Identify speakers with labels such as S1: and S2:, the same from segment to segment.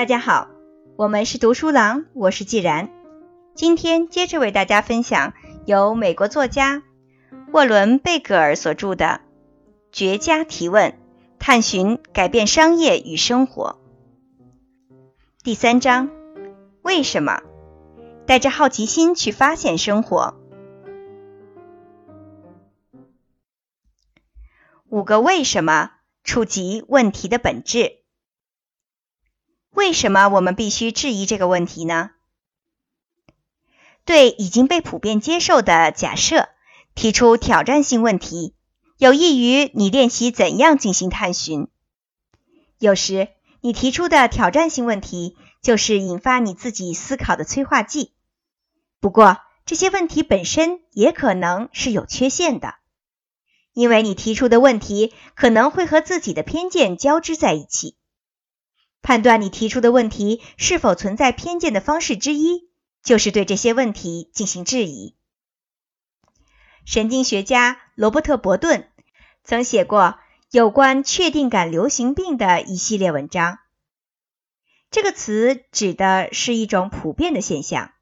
S1: 大家好，我们是读书郎，我是既然。今天接着为大家分享由美国作家沃伦·贝格尔所著的《绝佳提问：探寻改变商业与生活》第三章：为什么？带着好奇心去发现生活。五个为什么触及问题的本质。为什么我们必须质疑这个问题呢？对已经被普遍接受的假设提出挑战性问题，有益于你练习怎样进行探寻。有时，你提出的挑战性问题就是引发你自己思考的催化剂。不过，这些问题本身也可能是有缺陷的，因为你提出的问题可能会和自己的偏见交织在一起。判断你提出的问题是否存在偏见的方式之一，就是对这些问题进行质疑。神经学家罗伯特·伯顿曾写过有关确定感流行病的一系列文章。这个词指的是一种普遍的现象，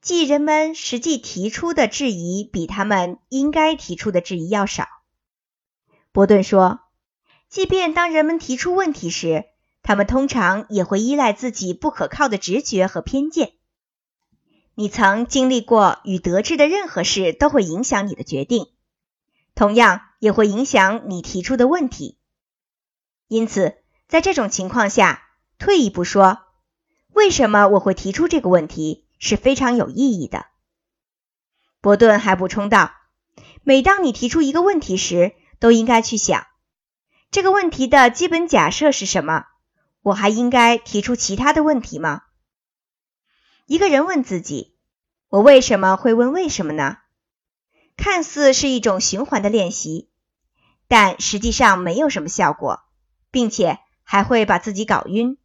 S1: 即人们实际提出的质疑比他们应该提出的质疑要少。伯顿说，即便当人们提出问题时，他们通常也会依赖自己不可靠的直觉和偏见。你曾经历过与得知的任何事都会影响你的决定，同样也会影响你提出的问题。因此，在这种情况下，退一步说，为什么我会提出这个问题是非常有意义的。伯顿还补充道：“每当你提出一个问题时，都应该去想这个问题的基本假设是什么。”我还应该提出其他的问题吗？一个人问自己：“我为什么会问为什么呢？”看似是一种循环的练习，但实际上没有什么效果，并且还会把自己搞晕。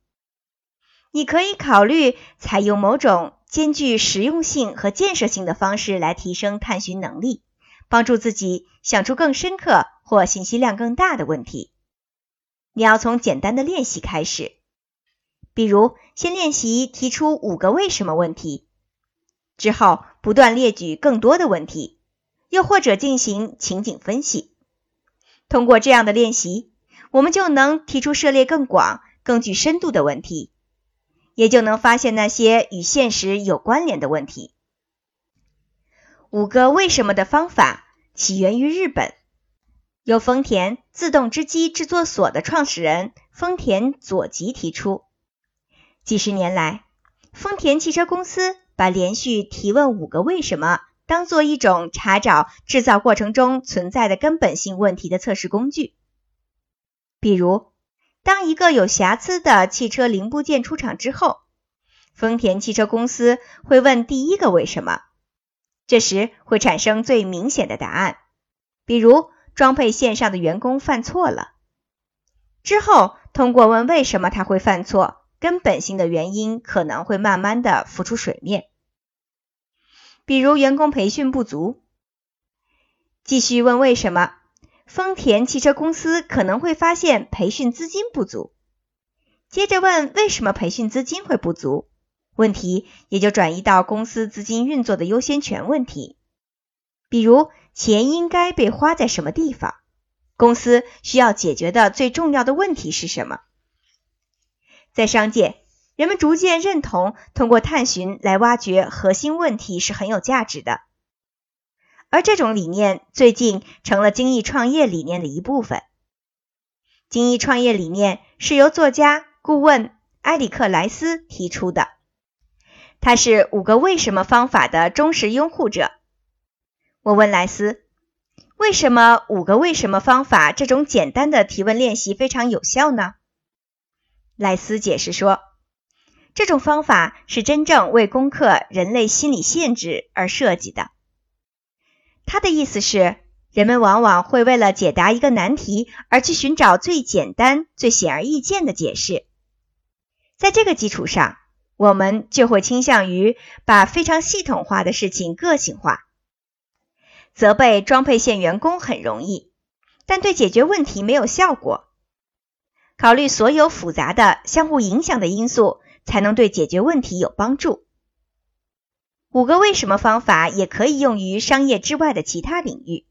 S1: 你可以考虑采用某种兼具实用性和建设性的方式来提升探寻能力，帮助自己想出更深刻或信息量更大的问题。你要从简单的练习开始，比如先练习提出五个为什么问题，之后不断列举更多的问题，又或者进行情景分析。通过这样的练习，我们就能提出涉猎更广、更具深度的问题，也就能发现那些与现实有关联的问题。五个为什么的方法起源于日本。由丰田自动织机制作所的创始人丰田佐吉提出。几十年来，丰田汽车公司把连续提问五个为什么当做一种查找制造过程中存在的根本性问题的测试工具。比如，当一个有瑕疵的汽车零部件出厂之后，丰田汽车公司会问第一个为什么，这时会产生最明显的答案，比如。装配线上的员工犯错了之后，通过问为什么他会犯错，根本性的原因可能会慢慢的浮出水面。比如员工培训不足，继续问为什么，丰田汽车公司可能会发现培训资金不足，接着问为什么培训资金会不足，问题也就转移到公司资金运作的优先权问题，比如。钱应该被花在什么地方？公司需要解决的最重要的问题是什么？在商界，人们逐渐认同通过探寻来挖掘核心问题是很有价值的，而这种理念最近成了精益创业理念的一部分。精益创业理念是由作家顾问埃里克莱斯提出的，他是五个为什么方法的忠实拥护者。我问莱斯：“为什么五个为什么方法这种简单的提问练习非常有效呢？”莱斯解释说：“这种方法是真正为攻克人类心理限制而设计的。”他的意思是，人们往往会为了解答一个难题而去寻找最简单、最显而易见的解释，在这个基础上，我们就会倾向于把非常系统化的事情个性化。责备装配线员工很容易，但对解决问题没有效果。考虑所有复杂的、相互影响的因素，才能对解决问题有帮助。五个为什么方法也可以用于商业之外的其他领域。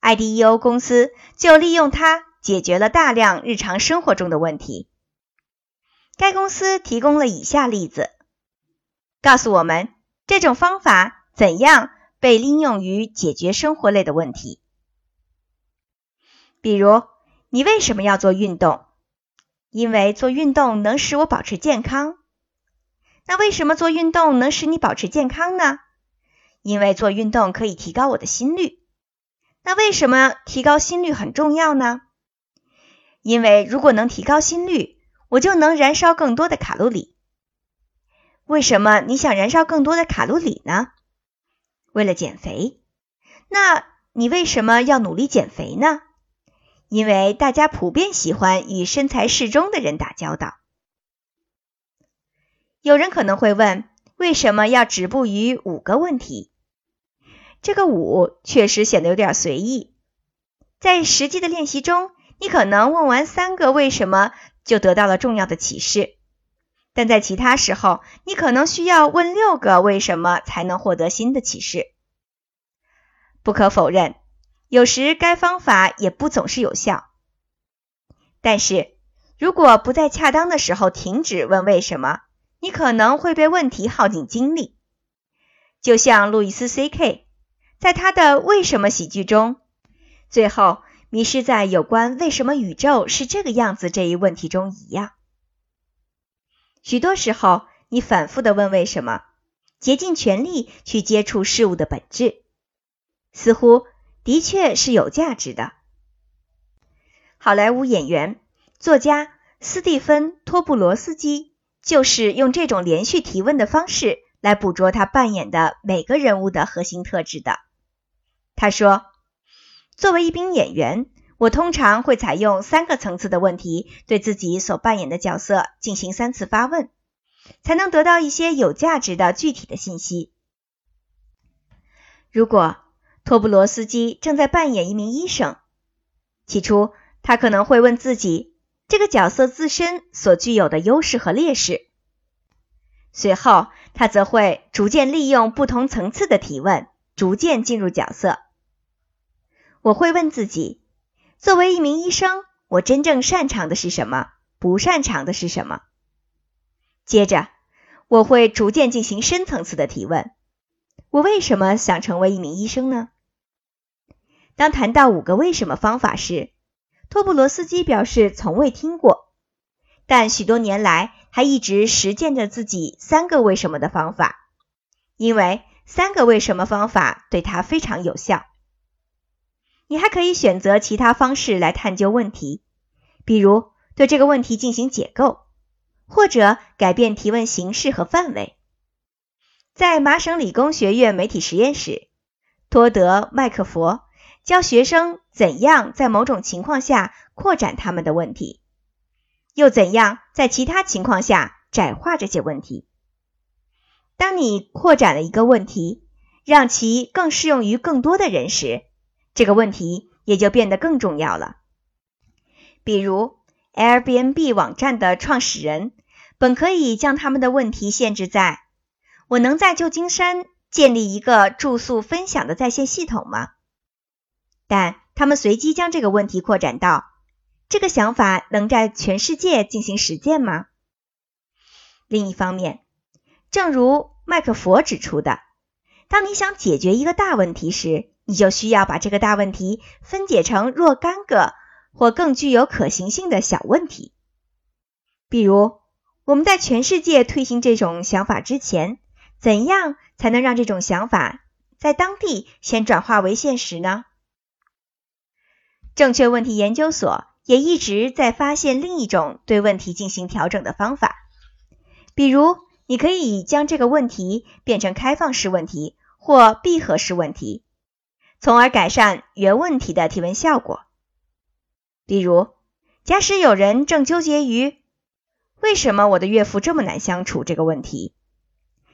S1: IDEO 公司就利用它解决了大量日常生活中的问题。该公司提供了以下例子，告诉我们这种方法怎样被应用于解决生活类的问题。比如，你为什么要做运动？因为做运动能使我保持健康。那为什么做运动能使你保持健康呢？因为做运动可以提高我的心率。那为什么提高心率很重要呢？因为如果能提高心率，我就能燃烧更多的卡路里。为什么你想燃烧更多的卡路里呢？为了减肥。那你为什么要努力减肥呢？因为大家普遍喜欢与身材适中的人打交道。有人可能会问，为什么要止步于五个问题？这个五确实显得有点随意。在实际的练习中，你可能问完三个为什么就得到了重要的启示，但在其他时候，你可能需要问六个为什么才能获得新的启示。不可否认，有时该方法也不总是有效。但是如果不在恰当的时候停止问为什么，你可能会被问题耗尽精力，就像路易斯 C.K. 在他的《为什么》喜剧中，最后迷失在有关为什么宇宙是这个样子这一问题中一样。许多时候，你反复的问为什么，竭尽全力去接触事物的本质，似乎的确是有价值的。好莱坞演员、作家斯蒂芬·托布罗斯基。就是用这种连续提问的方式来捕捉他扮演的每个人物的核心特质的。他说：“作为一名演员，我通常会采用三个层次的问题，对自己所扮演的角色进行三次发问，才能得到一些有价值的具体的信息。”如果托布罗斯基正在扮演一名医生，起初他可能会问自己。这个角色自身所具有的优势和劣势。随后，他则会逐渐利用不同层次的提问，逐渐进入角色。我会问自己：作为一名医生，我真正擅长的是什么？不擅长的是什么？接着，我会逐渐进行深层次的提问：我为什么想成为一名医生呢？当谈到五个为什么方法时，托布罗斯基表示从未听过，但许多年来他一直实践着自己三个为什么的方法，因为三个为什么方法对他非常有效。你还可以选择其他方式来探究问题，比如对这个问题进行解构，或者改变提问形式和范围。在麻省理工学院媒体实验室，托德·麦克佛。教学生怎样在某种情况下扩展他们的问题，又怎样在其他情况下窄化这些问题。当你扩展了一个问题，让其更适用于更多的人时，这个问题也就变得更重要了。比如，Airbnb 网站的创始人本可以将他们的问题限制在：“我能在旧金山建立一个住宿分享的在线系统吗？”但他们随机将这个问题扩展到：这个想法能在全世界进行实践吗？另一方面，正如麦克佛指出的，当你想解决一个大问题时，你就需要把这个大问题分解成若干个或更具有可行性的小问题。比如，我们在全世界推行这种想法之前，怎样才能让这种想法在当地先转化为现实呢？正确问题研究所也一直在发现另一种对问题进行调整的方法，比如，你可以将这个问题变成开放式问题或闭合式问题，从而改善原问题的提问效果。比如，假使有人正纠结于为什么我的岳父这么难相处这个问题，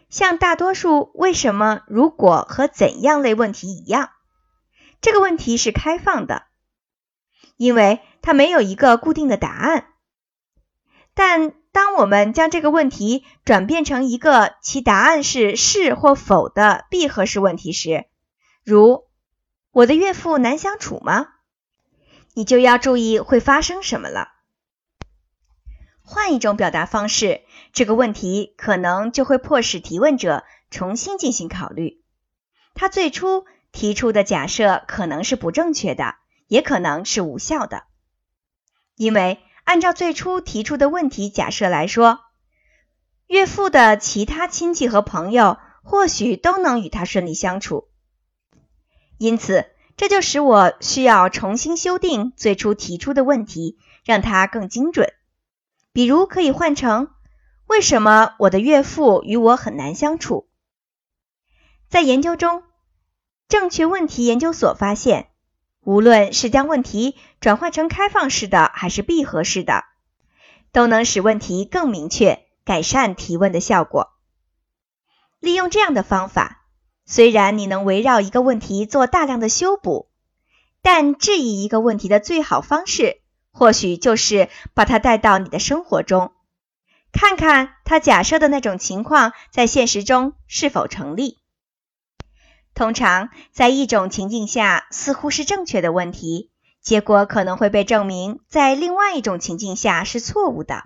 S1: 像大多数为什么、如果和怎样类问题一样，这个问题是开放的。因为它没有一个固定的答案。但当我们将这个问题转变成一个其答案是是或否的闭合式问题时，如“我的岳父难相处吗？”你就要注意会发生什么了。换一种表达方式，这个问题可能就会迫使提问者重新进行考虑。他最初提出的假设可能是不正确的，也可能是无效的，因为按照最初提出的问题假设来说，岳父的其他亲戚和朋友或许都能与他顺利相处。因此。这就使我需要重新修订最初提出的问题，让它更精准。比如，可以换成：为什么我的岳父与我很难相处？在研究中，正确问题研究所发现，无论是将问题转换成开放式的还是闭合式的，都能使问题更明确，改善提问的效果。利用这样的方法。虽然你能围绕一个问题做大量的修补，但质疑一个问题的最好方式，或许就是把它带到你的生活中，看看他假设的那种情况在现实中是否成立。通常，在一种情境下似乎是正确的问题，结果可能会被证明在另外一种情境下是错误的。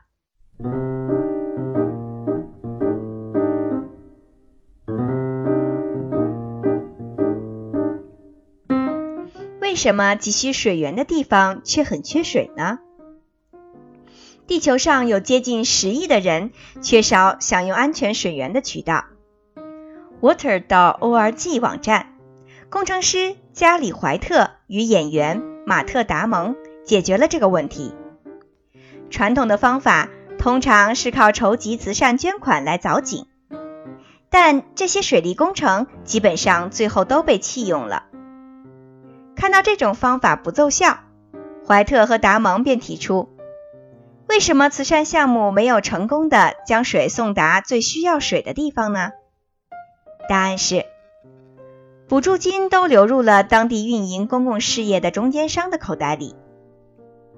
S1: 什么急需水源的地方却很缺水呢？地球上有接近十亿的人缺少享用安全水源的渠道。Water.org 网站工程师加里怀特与演员马特达蒙解决了这个问题。传统的方法通常是靠筹集慈善捐款来凿井，但这些水利工程基本上最后都被弃用了。看到这种方法不奏效，怀特和达蒙便提出：为什么慈善项目没有成功的将水送达最需要水的地方呢？答案是，补助金都流入了当地运营公共事业的中间商的口袋里，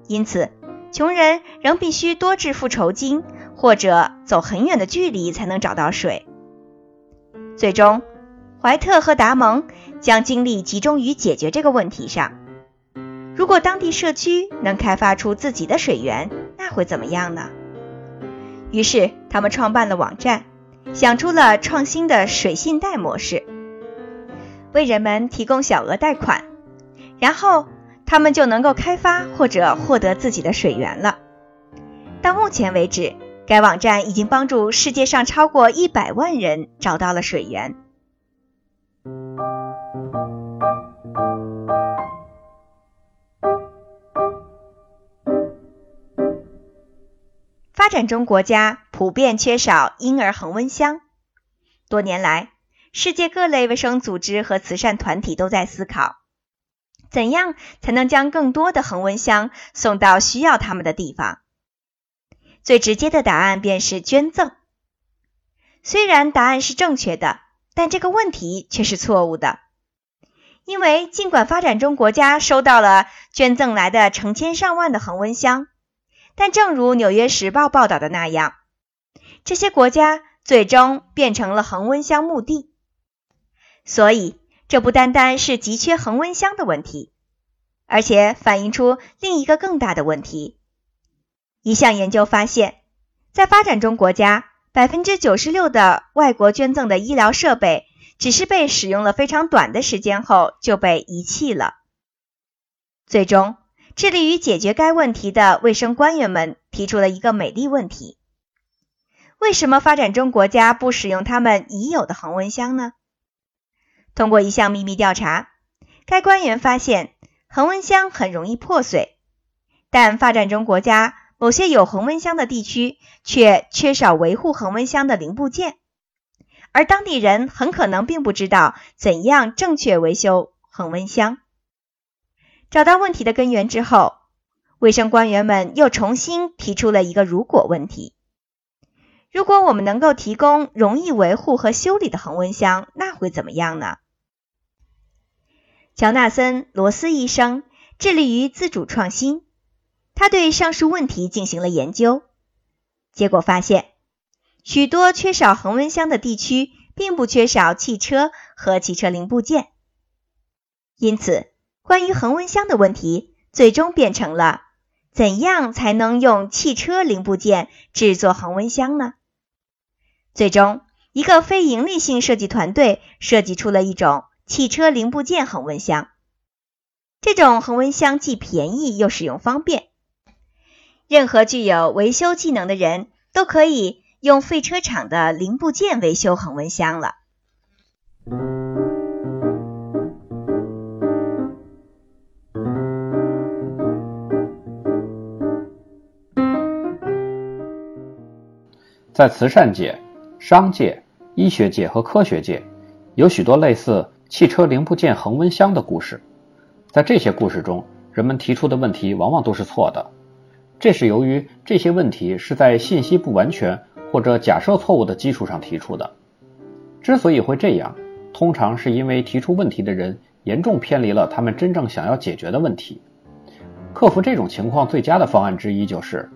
S1: 因此穷人仍必须多支付酬金，或者走很远的距离才能找到水。最终。怀特和达蒙将精力集中于解决这个问题上。如果当地社区能开发出自己的水源，那会怎么样呢？于是他们创办了网站，想出了创新的水信贷模式，为人们提供小额贷款，然后他们就能够开发或者获得自己的水源了。到目前为止，该网站已经帮助世界上超过一百万人找到了水源。发展中国家普遍缺少婴儿恒温箱。多年来，世界各类卫生组织和慈善团体都在思考，怎样才能将更多的恒温箱送到需要它们的地方。最直接的答案便是捐赠。虽然答案是正确的，但这个问题却是错误的。因为尽管发展中国家收到了捐赠来的成千上万的恒温箱，但正如《纽约时报》报道的那样，这些国家最终变成了恒温箱墓地。所以，这不单单是急缺恒温箱的问题，而且反映出另一个更大的问题。一项研究发现，在发展中国家，百分之九十六的外国捐赠的医疗设备只是被使用了非常短的时间后就被遗弃了。最终。致力于解决该问题的卫生官员们提出了一个美丽问题：为什么发展中国家不使用他们已有的恒温箱呢？通过一项秘密调查，该官员发现恒温箱很容易破碎，但发展中国家某些有恒温箱的地区却缺少维护恒温箱的零部件，而当地人很可能并不知道怎样正确维修恒温箱。找到问题的根源之后，卫生官员们又重新提出了一个“如果”问题：如果我们能够提供容易维护和修理的恒温箱，那会怎么样呢？乔纳森·罗斯医生致力于自主创新，他对上述问题进行了研究，结果发现，许多缺少恒温箱的地区并不缺少汽车和汽车零部件。因此，关于恒温箱的问题最终变成了：怎样才能用汽车零部件制作恒温箱呢？最终，一个非营利性设计团队设计出了一种汽车零部件恒温箱。这种恒温箱既便宜又使用方便，任何具有维修技能的人都可以用废车厂的零部件维修恒温箱了。
S2: 在慈善界、商界、医学界和科学界，有许多类似汽车零部件恒温箱的故事。在这些故事中，人们提出的问题往往都是错的。这是由于这些问题是在信息不完全或者假设错误的基础上提出的。之所以会这样，通常是因为提出问题的人严重偏离了他们真正想要解决的问题。克服这种情况最佳的方案之一就是。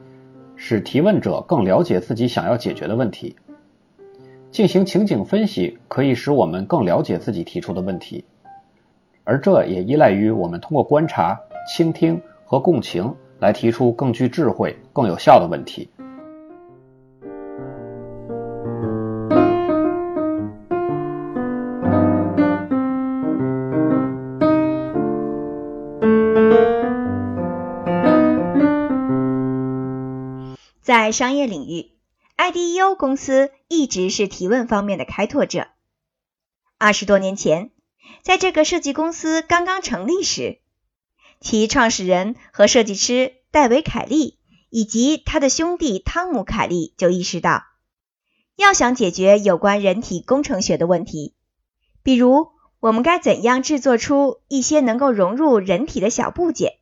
S2: 使提问者更了解自己想要解决的问题。进行情景分析可以使我们更了解自己提出的问题，而这也依赖于我们通过观察、倾听和共情来提出更具智慧、更有效的问题。
S1: 在商业领域，IDEO 公司一直是提问方面的开拓者。二十多年前，在这个设计公司刚刚成立时，其创始人和设计师戴维·凯利以及他的兄弟汤姆·凯利就意识到，要想解决有关人体工程学的问题，比如我们该怎样制作出一些能够融入人体的小部件。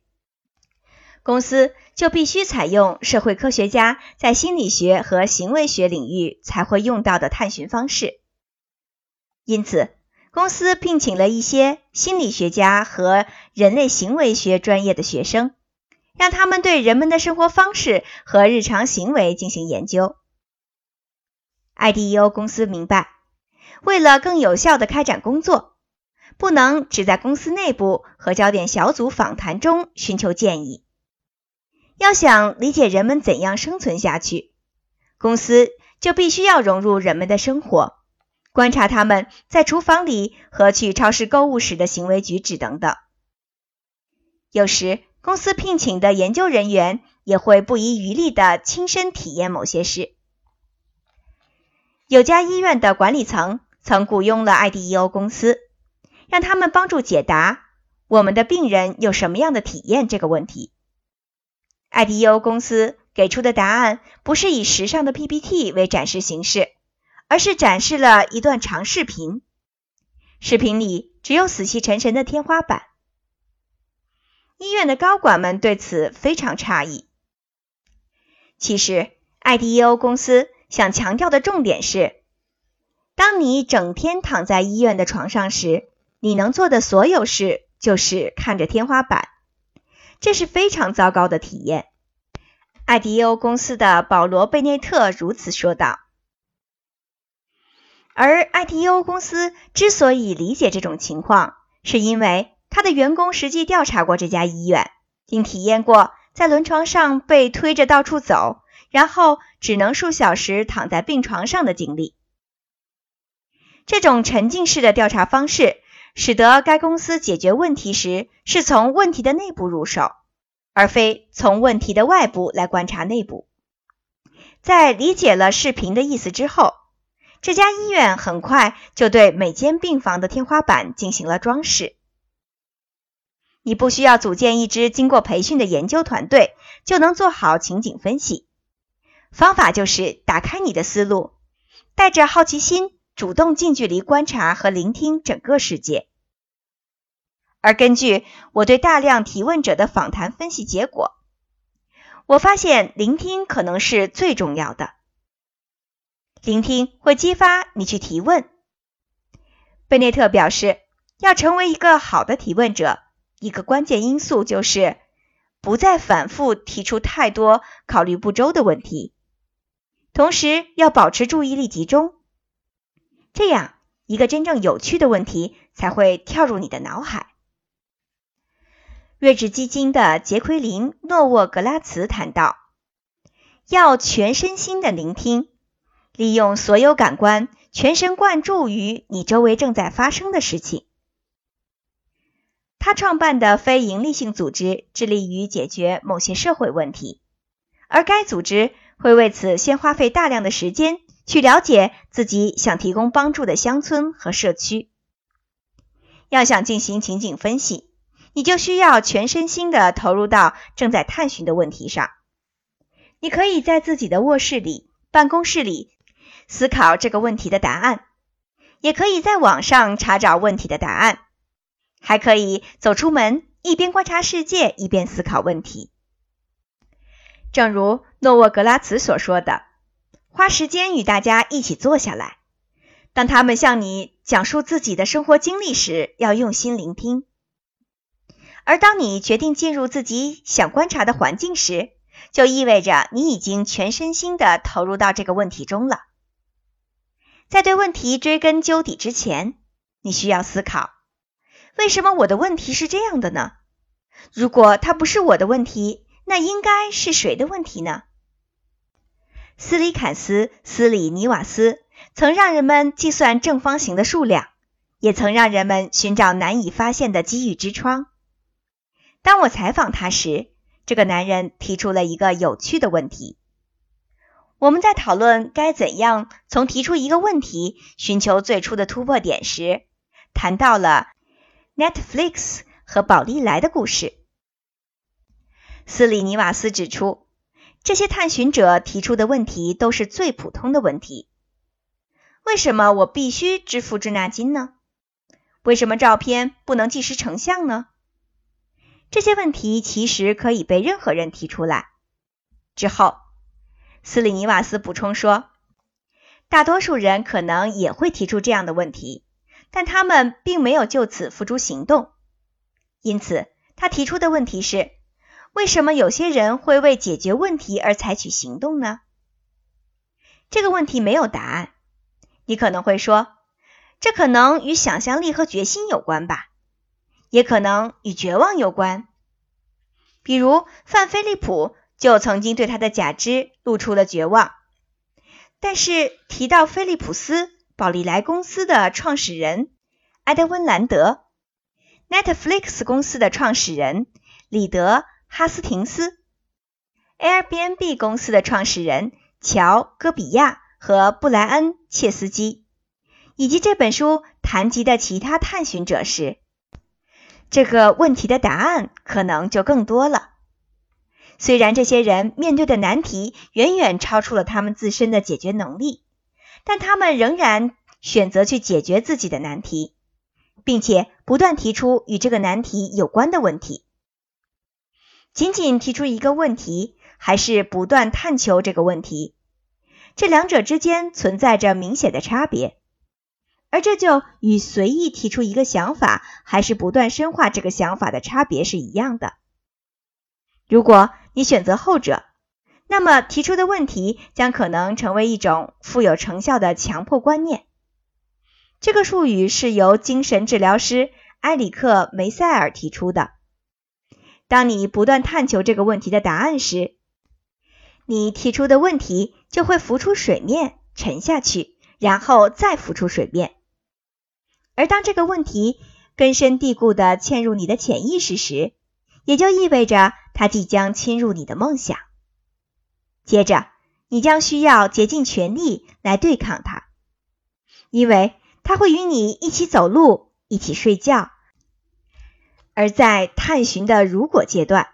S1: 公司就必须采用社会科学家在心理学和行为学领域才会用到的探寻方式。因此，公司聘请了一些心理学家和人类行为学专业的学生，让他们对人们的生活方式和日常行为进行研究。IDEO 公司明白，为了更有效地开展工作，不能只在公司内部和焦点小组访谈中寻求建议。要想理解人们怎样生存下去，公司就必须要融入人们的生活，观察他们在厨房里和去超市购物时的行为举止等等。有时，公司聘请的研究人员也会不遗余力地亲身体验某些事。有家医院的管理层曾雇佣了 IDEO 公司，让他们帮助解答“我们的病人有什么样的体验”这个问题。IDEO 公司给出的答案不是以时尚的 PPT 为展示形式，而是展示了一段长视频。视频里只有死气沉沉的天花板。医院的高管们对此非常诧异。其实，IDEO 公司想强调的重点是：当你整天躺在医院的床上时，你能做的所有事就是看着天花板。这是非常糟糕的体验。IDEO 公司的保罗·贝内特如此说道。而 IDEO 公司之所以理解这种情况，是因为他的员工实际调查过这家医院，并体验过在轮床上被推着到处走，然后只能数小时躺在病床上的经历。这种沉浸式的调查方式。使得该公司解决问题时是从问题的内部入手，而非从问题的外部来观察内部。在理解了视频的意思之后，这家医院很快就对每间病房的天花板进行了装饰。你不需要组建一支经过培训的研究团队就能做好情景分析，方法就是打开你的思路，带着好奇心。主动近距离观察和聆听整个世界，而根据我对大量提问者的访谈分析结果，我发现聆听可能是最重要的。聆听会激发你去提问。贝内特表示，要成为一个好的提问者，一个关键因素就是不再反复提出太多考虑不周的问题，同时要保持注意力集中，这样一个真正有趣的问题才会跳入你的脑海。睿智基金的杰奎琳·诺沃格拉茨谈到，要全身心的聆听，利用所有感官，全神贯注于你周围正在发生的事情。他创办的非营利性组织致力于解决某些社会问题，而该组织会为此先花费大量的时间去了解自己想提供帮助的乡村和社区。要想进行情景分析，你就需要全身心的投入到正在探寻的问题上。你可以在自己的卧室里、办公室里思考这个问题的答案，也可以在网上查找问题的答案。还可以走出门，一边观察世界，一边思考问题。正如诺沃格拉茨所说的：“花时间与大家一起坐下来，当他们向你讲述自己的生活经历时，要用心聆听。而当你决定进入自己想观察的环境时，就意味着你已经全身心的投入到这个问题中了。在对问题追根究底之前，你需要思考。”为什么我的问题是这样的呢？如果它不是我的问题，那应该是谁的问题呢？斯里坎斯·斯里尼瓦斯曾让人们计算正方形的数量，也曾让人们寻找难以发现的机遇之窗。当我采访他时，这个男人提出了一个有趣的问题：我们在讨论该怎样从提出一个问题寻求最初的突破点时，谈到了。Netflix 和宝丽来的故事。斯里尼瓦斯指出，这些探寻者提出的问题都是最普通的问题：为什么我必须支付滞纳金呢？为什么照片不能即时成像呢？这些问题其实可以被任何人提出来。之后，斯里尼瓦斯补充说，大多数人可能也会提出这样的问题。但他们并没有就此付诸行动，因此他提出的问题是：为什么有些人会为解决问题而采取行动呢？这个问题没有答案。你可能会说，这可能与想象力和决心有关吧，也可能与绝望有关。比如范菲利普就曾经对他的假肢露出了绝望，但是提到菲利普斯。宝丽来公司的创始人埃德温·兰德，Netflix 公司的创始人里德·哈斯廷斯，Airbnb 公司的创始人乔·戈比亚和布莱恩·切斯基，以及这本书谈及的其他探寻者时，这个问题的答案可能就更多了。虽然这些人面对的难题远远超出了他们自身的解决能力。但他们仍然选择去解决自己的难题，并且不断提出与这个难题有关的问题。仅仅提出一个问题，还是不断探求这个问题，这两者之间存在着明显的差别。而这就与随意提出一个想法，还是不断深化这个想法的差别是一样的。如果你选择后者，那么提出的问题将可能成为一种富有成效的强迫观念。这个术语是由精神治疗师埃里克·梅塞尔提出的。当你不断探求这个问题的答案时，你提出的问题就会浮出水面，沉下去，然后再浮出水面。而当这个问题根深蒂固地嵌入你的潜意识时，也就意味着它即将侵入你的梦想。接着，你将需要竭尽全力来对抗它，因为它会与你一起走路，一起睡觉。而在探寻的如果阶段，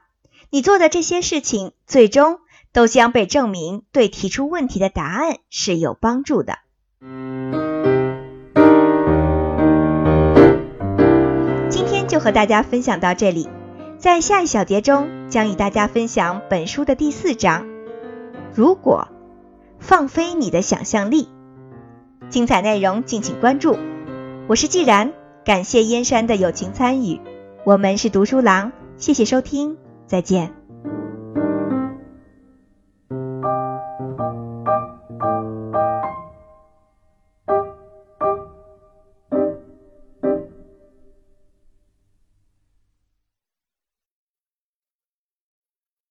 S1: 你做的这些事情最终都将被证明对提出问题的答案是有帮助的。今天就和大家分享到这里，在下一小节中将与大家分享本书的第四章。如果放飞你的想象力，精彩内容敬请关注。我是既然，感谢燕山的友情参与。我们是读书郎，谢谢收听，再见。